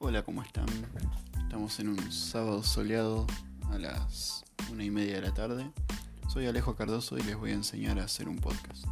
Hola, ¿cómo están? Estamos en un sábado soleado a las una y media de la tarde. Soy Alejo Cardoso y les voy a enseñar a hacer un podcast.